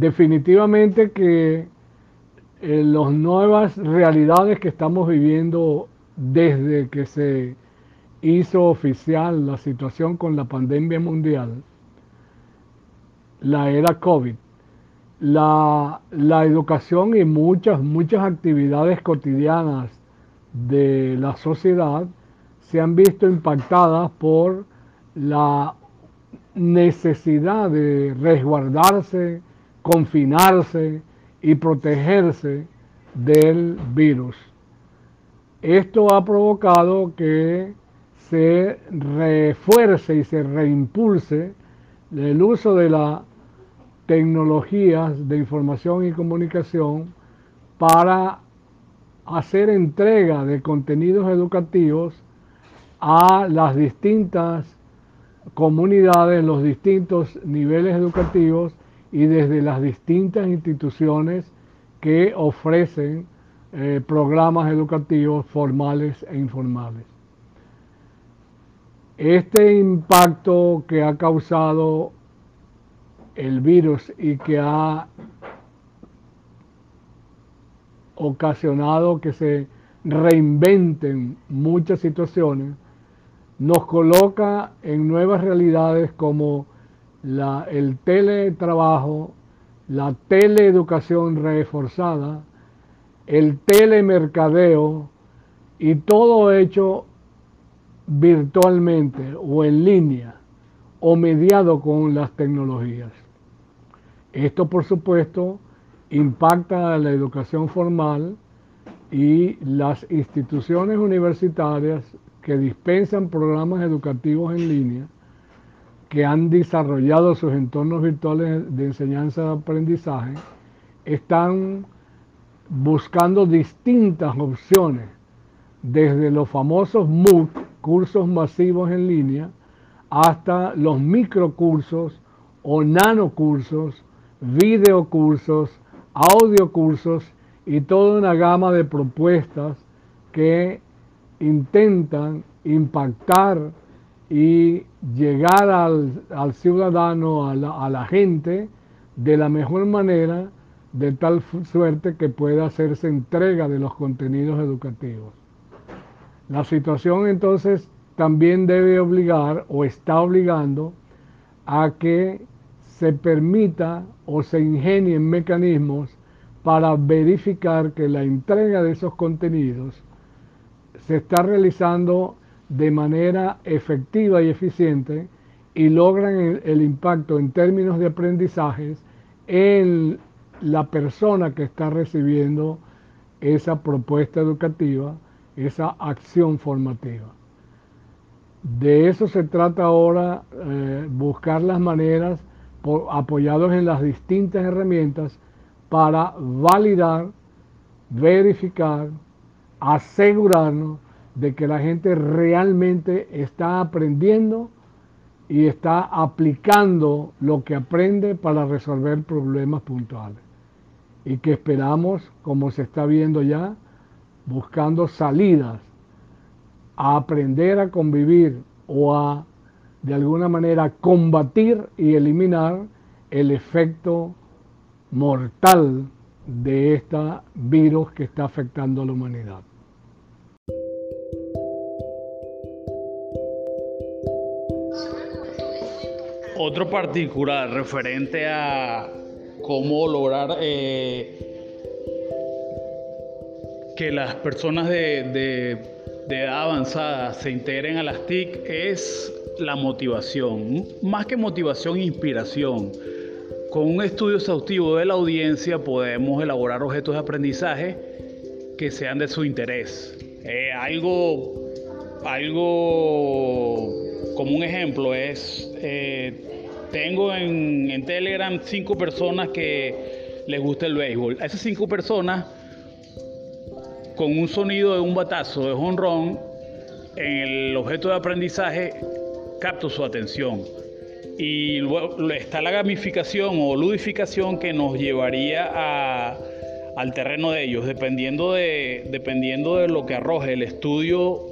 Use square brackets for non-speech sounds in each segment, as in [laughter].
definitivamente que eh, las nuevas realidades que estamos viviendo desde que se hizo oficial la situación con la pandemia mundial, la era COVID, la, la educación y muchas, muchas actividades cotidianas de la sociedad se han visto impactadas por la necesidad de resguardarse, confinarse y protegerse del virus. Esto ha provocado que se refuerce y se reimpulse el uso de las tecnologías de información y comunicación para hacer entrega de contenidos educativos a las distintas comunidades, los distintos niveles educativos y desde las distintas instituciones que ofrecen eh, programas educativos formales e informales. Este impacto que ha causado el virus y que ha ocasionado que se reinventen muchas situaciones, nos coloca en nuevas realidades como el teletrabajo, la teleeducación reforzada, el telemercadeo y todo hecho virtualmente o en línea o mediado con las tecnologías. Esto, por supuesto, impacta a la educación formal y las instituciones universitarias que dispensan programas educativos en línea, que han desarrollado sus entornos virtuales de enseñanza-aprendizaje, están buscando distintas opciones, desde los famosos MOOC, cursos masivos en línea, hasta los microcursos o nanocursos, videocursos, audiocursos y toda una gama de propuestas que intentan impactar y llegar al, ciudadano, a la, a la gente, de la mejor manera, de tal suerte que pueda hacerse entrega de los contenidos educativos. La situación entonces también debe obligar o está obligando a que se permita o se ingenien mecanismos para verificar que la entrega de esos contenidos se está realizando de manera efectiva y eficiente y logran el, impacto en términos de aprendizajes en la persona que está recibiendo esa propuesta educativa, esa acción formativa. De eso se trata ahora, eh, buscar las maneras, apoyados en las distintas herramientas, para validar, verificar, asegurarnos de que la gente realmente está aprendiendo y está aplicando lo que aprende para resolver problemas puntuales. Y que esperamos, como se está viendo ya, buscando salidas a aprender a convivir o a de alguna manera combatir y eliminar el efecto mortal de este virus que está afectando a la humanidad. Otro particular referente a cómo lograr eh, que las personas de, edad avanzada se integren a las TIC es la motivación. Más que motivación, inspiración con un estudio exhaustivo de la audiencia podemos elaborar objetos de aprendizaje que sean de su interés. Eh, algo, algo como un ejemplo es, eh, tengo en, en, Telegram cinco personas que les gusta el béisbol. A esas cinco personas, con un sonido de un batazo de honrón, en el objeto de aprendizaje capto su atención y luego está la gamificación o ludificación que nos llevaría al terreno de ellos, dependiendo de, dependiendo de lo que arroje el estudio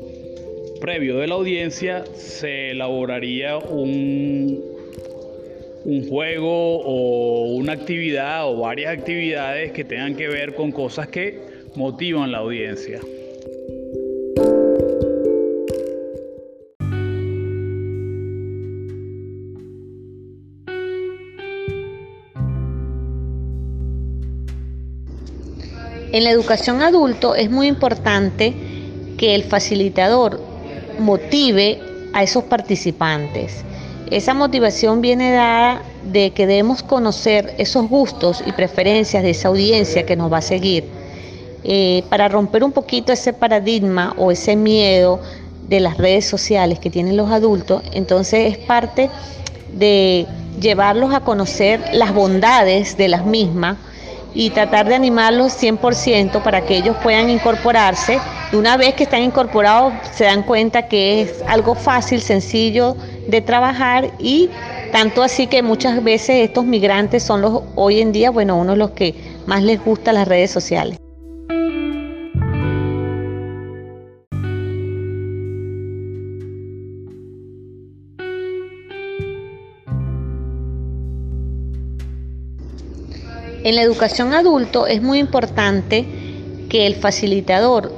previo de la audiencia, se elaboraría un, un juego o una actividad o varias actividades que tengan que ver con cosas que motivan la audiencia. En la educación adulto es muy importante que el facilitador motive a esos participantes. Esa motivación viene dada de que debemos conocer esos gustos y preferencias de esa audiencia que nos va a seguir. Eh, para romper un poquito ese paradigma o ese miedo de las redes sociales que tienen los adultos, entonces es parte de llevarlos a conocer las bondades de las mismas y tratar de animarlos 100% para que ellos puedan incorporarse. Y una vez que están incorporados se dan cuenta que es algo fácil, sencillo de trabajar y tanto así que muchas veces estos migrantes son los hoy en día, bueno, uno de los que más les gusta las redes sociales. En la educación adulto es muy importante que el facilitador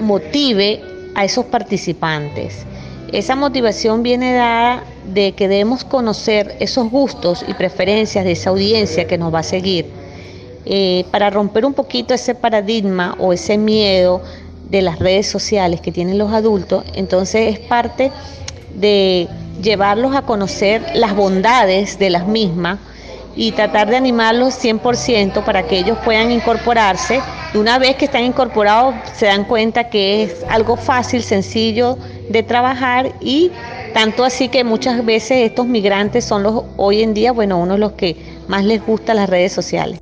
motive a esos participantes. Esa motivación viene dada de que debemos conocer esos gustos y preferencias de esa audiencia que nos va a seguir. Eh, para romper un poquito ese paradigma o ese miedo de las redes sociales que tienen los adultos, entonces es parte de llevarlos a conocer las bondades de las mismas y tratar de animarlos 100% para que ellos puedan incorporarse. Una vez que están incorporados se dan cuenta que es algo fácil, sencillo de trabajar y tanto así que muchas veces estos migrantes son los hoy en día, bueno, uno de los que más les gusta las redes sociales.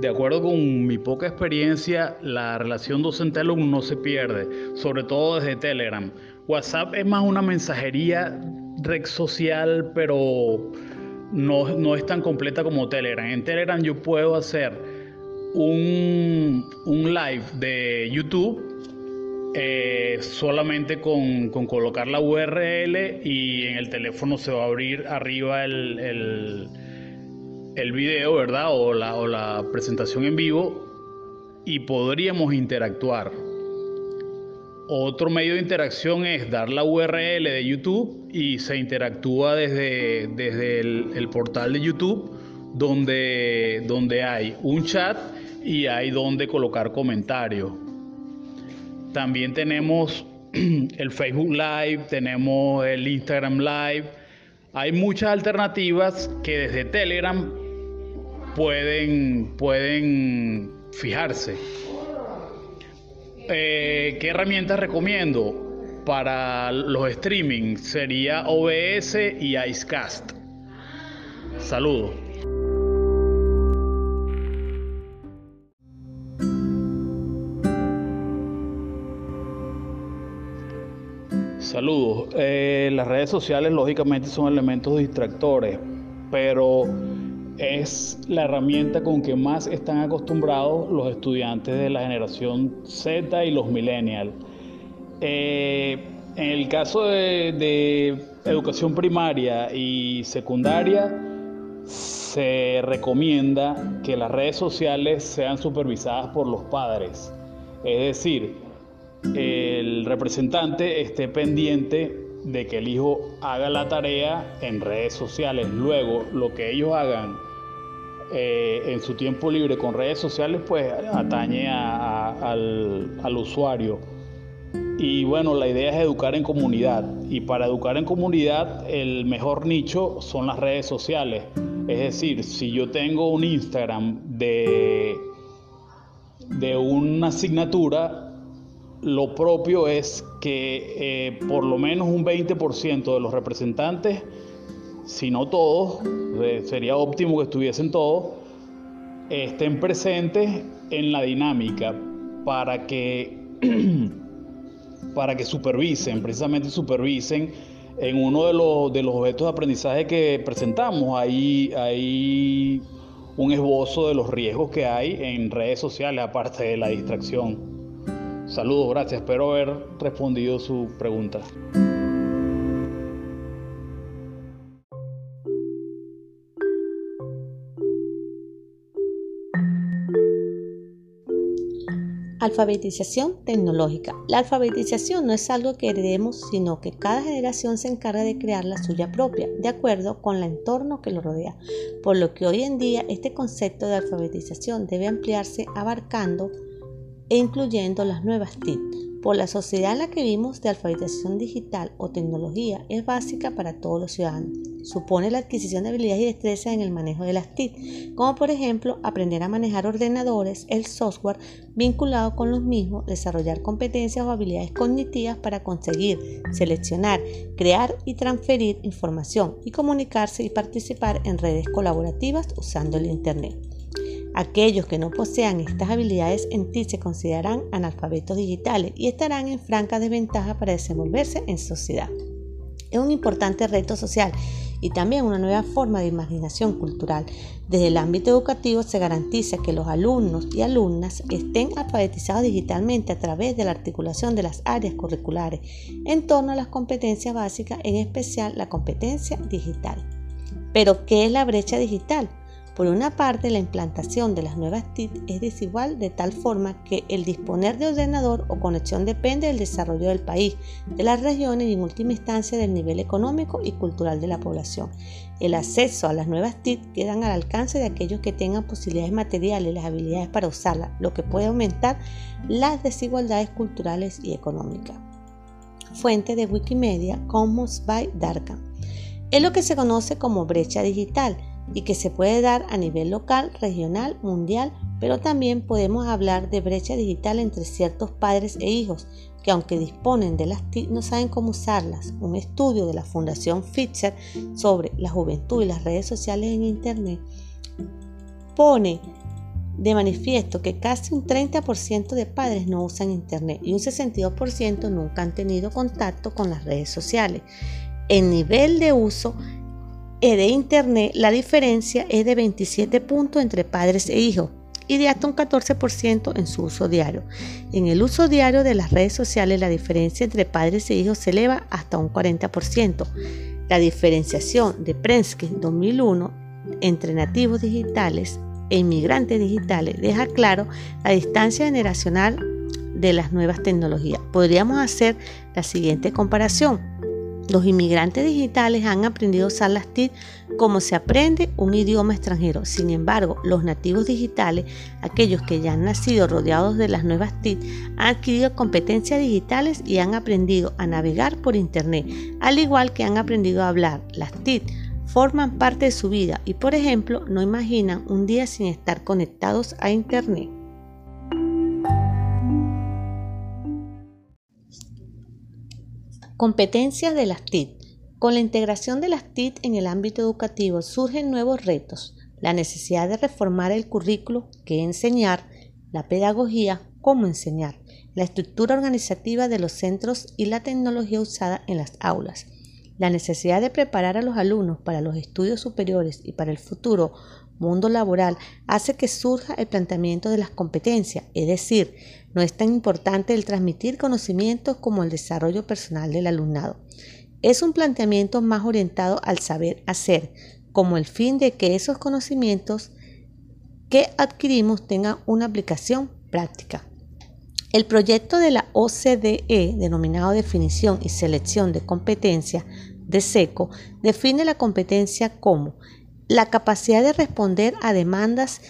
De acuerdo con mi poca experiencia, la relación docente-alumno no se pierde, sobre todo desde Telegram. WhatsApp es más una mensajería red social, pero no, es tan completa como Telegram. En Telegram yo puedo hacer un, live de YouTube eh, solamente con, colocar la URL y en el teléfono se va a abrir arriba el el video, ¿verdad? O la, o la presentación en vivo y podríamos interactuar. Otro medio de interacción es dar la URL de YouTube y se interactúa desde, desde el, portal de YouTube donde, donde hay un chat y hay donde colocar comentarios. También tenemos [clears throat] el Facebook Live, tenemos el Instagram Live. Hay muchas alternativas que desde Telegram pueden, pueden fijarse. Eh, ¿Qué herramientas recomiendo? Para los streaming sería OBS y Icecast. Saludos. Saludos. Eh, las redes sociales lógicamente son elementos distractores, pero es la herramienta con que más están acostumbrados los estudiantes de la generación Z y los millennials. Eh, en el caso de, educación primaria y secundaria, se recomienda que las redes sociales sean supervisadas por los padres. Es decir, el representante esté pendiente de que el hijo haga la tarea en redes sociales. Luego, lo que ellos hagan eh, en su tiempo libre con redes sociales, pues atañe al, usuario. Y bueno, la idea es educar en comunidad. Y para educar en comunidad, el mejor nicho son las redes sociales. Es decir, si yo tengo un Instagram de, de una asignatura, lo propio es que eh, por lo menos un 20% de los representantes si no todos, eh, sería óptimo que estuviesen todos, estén presentes en la dinámica para que, [clears throat] para que supervisen, precisamente supervisen en uno de los, de los objetos de aprendizaje que presentamos. Ahí hay un esbozo de los riesgos que hay en redes sociales, aparte de la distracción. Saludos, gracias. Espero haber respondido su pregunta. Alfabetización tecnológica. La alfabetización no es algo que heredemos, sino que cada generación se encarga de crear la suya propia, de acuerdo con el entorno que lo rodea. Por lo que hoy en día este concepto de alfabetización debe ampliarse abarcando e incluyendo las nuevas TIC. Por la sociedad en la que vivimos de alfabetización digital o tecnología es básica para todos los ciudadanos. Supone la adquisición de habilidades y destrezas en el manejo de las TIC, como por ejemplo aprender a manejar ordenadores, el software vinculado con los mismos, desarrollar competencias o habilidades cognitivas para conseguir, seleccionar, crear y transferir información y comunicarse y participar en redes colaborativas usando el Internet. Aquellos que no posean estas habilidades en ti se considerarán analfabetos digitales y estarán en franca desventaja para desenvolverse en sociedad. Es un importante reto social y también una nueva forma de imaginación cultural. Desde el ámbito educativo se garantiza que los alumnos y alumnas estén alfabetizados digitalmente a través de la articulación de las áreas curriculares en torno a las competencias básicas, en especial la competencia digital. Pero, ¿qué es la brecha digital? Por una parte, la implantación de las nuevas TIC es desigual de tal forma que el disponer de ordenador o conexión depende del desarrollo del país, de las regiones y en última instancia del nivel económico y cultural de la población. El acceso a las nuevas TIC quedan al alcance de aquellos que tengan posibilidades materiales y las habilidades para usarlas, lo que puede aumentar las desigualdades culturales y económicas. Fuente de Wikimedia Commons by Darkham. Es lo que se conoce como brecha digital y que se puede dar a nivel local, regional, mundial, pero también podemos hablar de brecha digital entre ciertos padres e hijos que aunque disponen de las TIC no saben cómo usarlas. Un estudio de la Fundación Fisher sobre la juventud y las redes sociales en Internet pone de manifiesto que casi un 30% de padres no usan Internet y un 62% nunca han tenido contacto con las redes sociales. El nivel de uso de Internet, la diferencia es de 27 puntos entre padres e hijos y de hasta un 14% en su uso diario. En el uso diario de las redes sociales, la diferencia entre padres e hijos se eleva hasta un 40%. La diferenciación de Prensky 2001 entre nativos digitales e inmigrantes digitales deja claro la distancia generacional de las nuevas tecnologías. Podríamos hacer la siguiente comparación. Los inmigrantes digitales han aprendido a usar las TIC como se aprende un idioma extranjero. Sin embargo, los nativos digitales, aquellos que ya han nacido rodeados de las nuevas TIC, han adquirido competencias digitales y han aprendido a navegar por Internet, al igual que han aprendido a hablar. Las TIC forman parte de su vida y, por ejemplo, no imaginan un día sin estar conectados a Internet. Competencias de las TIC. Con la integración de las TIC en el ámbito educativo surgen nuevos retos, la necesidad de reformar el currículo, qué enseñar, la pedagogía, cómo enseñar, la estructura organizativa de los centros y la tecnología usada en las aulas. La necesidad de preparar a los alumnos para los estudios superiores y para el futuro mundo laboral hace que surja el planteamiento de las competencias, es decir, no es tan importante el transmitir conocimientos como el desarrollo personal del alumnado. Es un planteamiento más orientado al saber hacer, como el fin de que esos conocimientos que adquirimos tengan una aplicación práctica. El proyecto de la OCDE, denominado Definición y Selección de Competencias de SECO, define la competencia como la capacidad de responder a demandas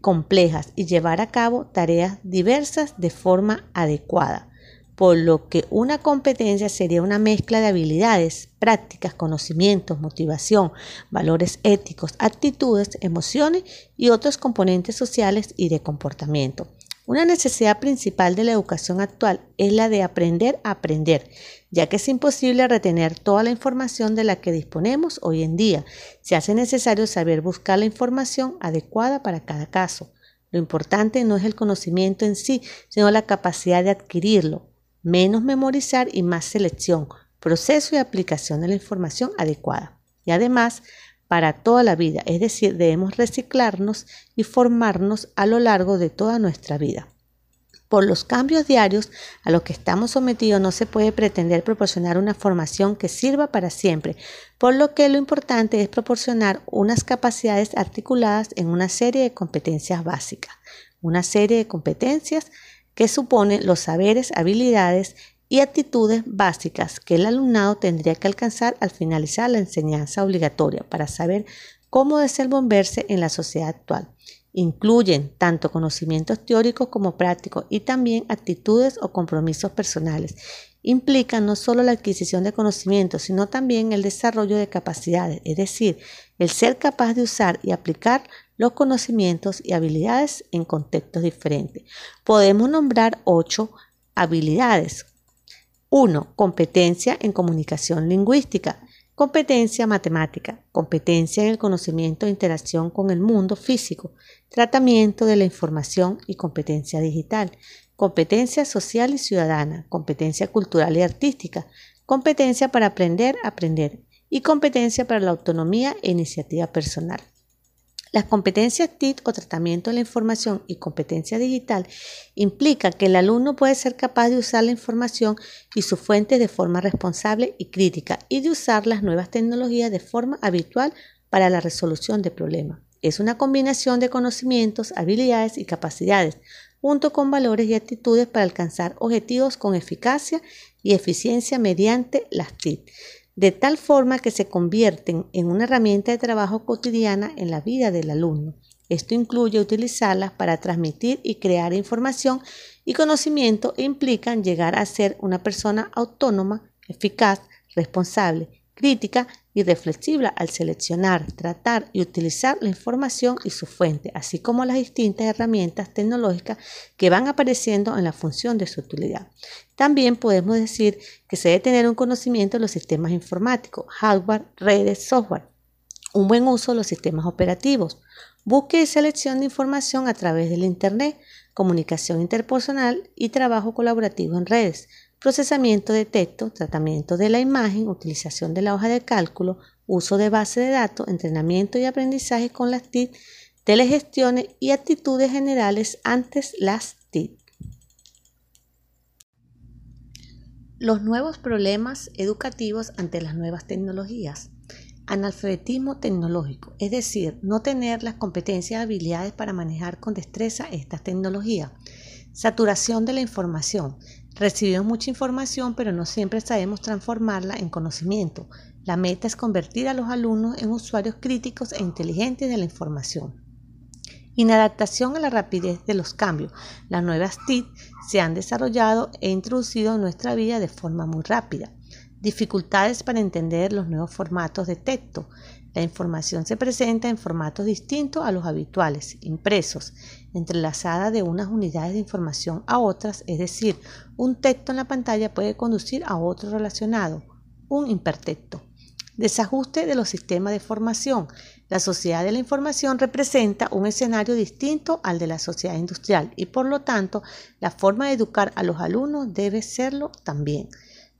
complejas y llevar a cabo tareas diversas de forma adecuada, por lo que una competencia sería una mezcla de habilidades, prácticas, conocimientos, motivación, valores éticos, actitudes, emociones y otros componentes sociales y de comportamiento. Una necesidad principal de la educación actual es la de aprender a aprender, ya que es imposible retener toda la información de la que disponemos hoy en día. Se hace necesario saber buscar la información adecuada para cada caso. Lo importante no es el conocimiento en sí, sino la capacidad de adquirirlo. Menos memorizar y más selección, proceso y aplicación de la información adecuada. Y además, para toda la vida, es decir, debemos reciclarnos y formarnos a lo largo de toda nuestra vida. Por los cambios diarios a los que estamos sometidos no se puede pretender proporcionar una formación que sirva para siempre, por lo que lo importante es proporcionar unas capacidades articuladas en una serie de competencias básicas, una serie de competencias que suponen los saberes, habilidades y actitudes básicas que el alumnado tendría que alcanzar al finalizar la enseñanza obligatoria para saber cómo desenvolverse en la sociedad actual. Incluyen tanto conocimientos teóricos como prácticos y también actitudes o compromisos personales. Implican no solo la adquisición de conocimientos, sino también el desarrollo de capacidades, es decir, el ser capaz de usar y aplicar los conocimientos y habilidades en contextos diferentes. Podemos nombrar ocho habilidades. 1. Competencia en comunicación lingüística. Competencia matemática, competencia en el conocimiento de interacción con el mundo físico, tratamiento de la información y competencia digital, competencia social y ciudadana, competencia cultural y artística, competencia para aprender, aprender y competencia para la autonomía e iniciativa personal. Las competencias TIC o tratamiento de la información y competencia digital implica que el alumno puede ser capaz de usar la información y sus fuentes de forma responsable y crítica y de usar las nuevas tecnologías de forma habitual para la resolución de problemas. Es una combinación de conocimientos, habilidades y capacidades, junto con valores y actitudes para alcanzar objetivos con eficacia y eficiencia mediante las TIC de tal forma que se convierten en una herramienta de trabajo cotidiana en la vida del alumno. Esto incluye utilizarlas para transmitir y crear información y conocimiento e implican llegar a ser una persona autónoma, eficaz, responsable crítica y reflexiva al seleccionar, tratar y utilizar la información y su fuente, así como las distintas herramientas tecnológicas que van apareciendo en la función de su utilidad. También podemos decir que se debe tener un conocimiento de los sistemas informáticos, hardware, redes, software, un buen uso de los sistemas operativos, búsqueda y selección de información a través del Internet, comunicación interpersonal y trabajo colaborativo en redes, procesamiento de texto, tratamiento de la imagen, utilización de la hoja de cálculo, uso de base de datos, entrenamiento y aprendizaje con las TIC, telegestiones y actitudes generales antes las TIC. Los nuevos problemas educativos ante las nuevas tecnologías. Analfabetismo tecnológico, es decir, no tener las competencias y habilidades para manejar con destreza estas tecnologías. Saturación de la información, Recibimos mucha información, pero no siempre sabemos transformarla en conocimiento. La meta es convertir a los alumnos en usuarios críticos e inteligentes de la información. Inadaptación a la rapidez de los cambios. Las nuevas TIC se han desarrollado e introducido en nuestra vida de forma muy rápida. Dificultades para entender los nuevos formatos de texto. La información se presenta en formatos distintos a los habituales, impresos, entrelazada de unas unidades de información a otras, es decir, un texto en la pantalla puede conducir a otro relacionado, un hipertexto. Desajuste de los sistemas de formación. La sociedad de la información representa un escenario distinto al de la sociedad industrial y por lo tanto la forma de educar a los alumnos debe serlo también.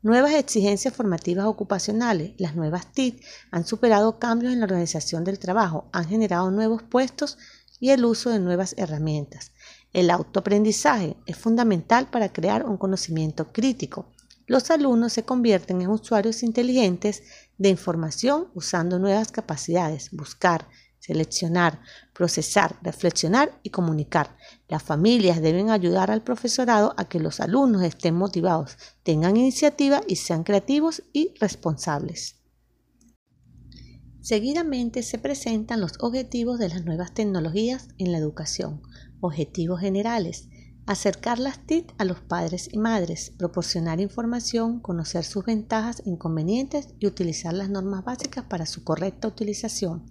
Nuevas exigencias formativas ocupacionales. Las nuevas TIC han superado cambios en la organización del trabajo, han generado nuevos puestos y el uso de nuevas herramientas. El autoaprendizaje es fundamental para crear un conocimiento crítico. Los alumnos se convierten en usuarios inteligentes de información usando nuevas capacidades, buscar, seleccionar, procesar, reflexionar y comunicar. Las familias deben ayudar al profesorado a que los alumnos estén motivados, tengan iniciativa y sean creativos y responsables. Seguidamente se presentan los objetivos de las nuevas tecnologías en la educación. Objetivos generales. Acercar las TIC a los padres y madres, proporcionar información, conocer sus ventajas, inconvenientes y utilizar las normas básicas para su correcta utilización.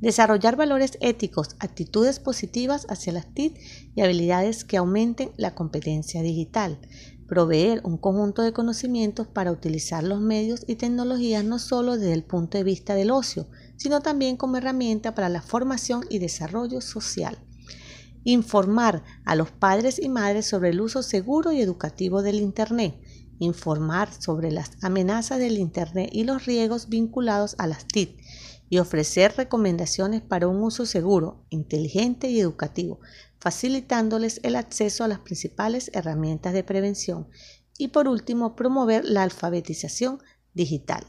Desarrollar valores éticos, actitudes positivas hacia las TIC y habilidades que aumenten la competencia digital. Proveer un conjunto de conocimientos para utilizar los medios y tecnologías no solo desde el punto de vista del ocio, sino también como herramienta para la formación y desarrollo social. Informar a los padres y madres sobre el uso seguro y educativo del Internet. Informar sobre las amenazas del Internet y los riesgos vinculados a las TIC y ofrecer recomendaciones para un uso seguro, inteligente y educativo. facilitándoles el acceso a las principales herramientas de prevención. Y por último, promover la alfabetización digital.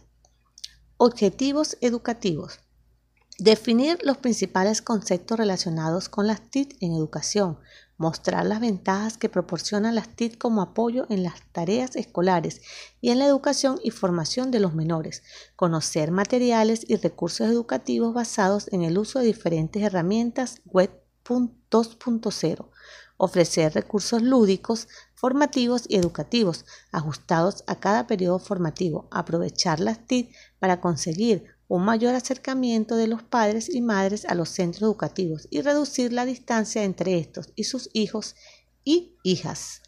Objetivos educativos. Definir los principales conceptos relacionados con las TIC en educación, mostrar las ventajas que proporcionan las TIC como apoyo en las tareas escolares y en la educación y formación de los menores, conocer materiales y recursos educativos basados en el uso de diferentes herramientas web 2.0, ofrecer recursos lúdicos, formativos y educativos ajustados a cada periodo formativo, aprovechar las TIC para conseguir un mayor acercamiento de los padres y madres a los centros educativos y reducir la distancia entre estos y sus hijos y hijas.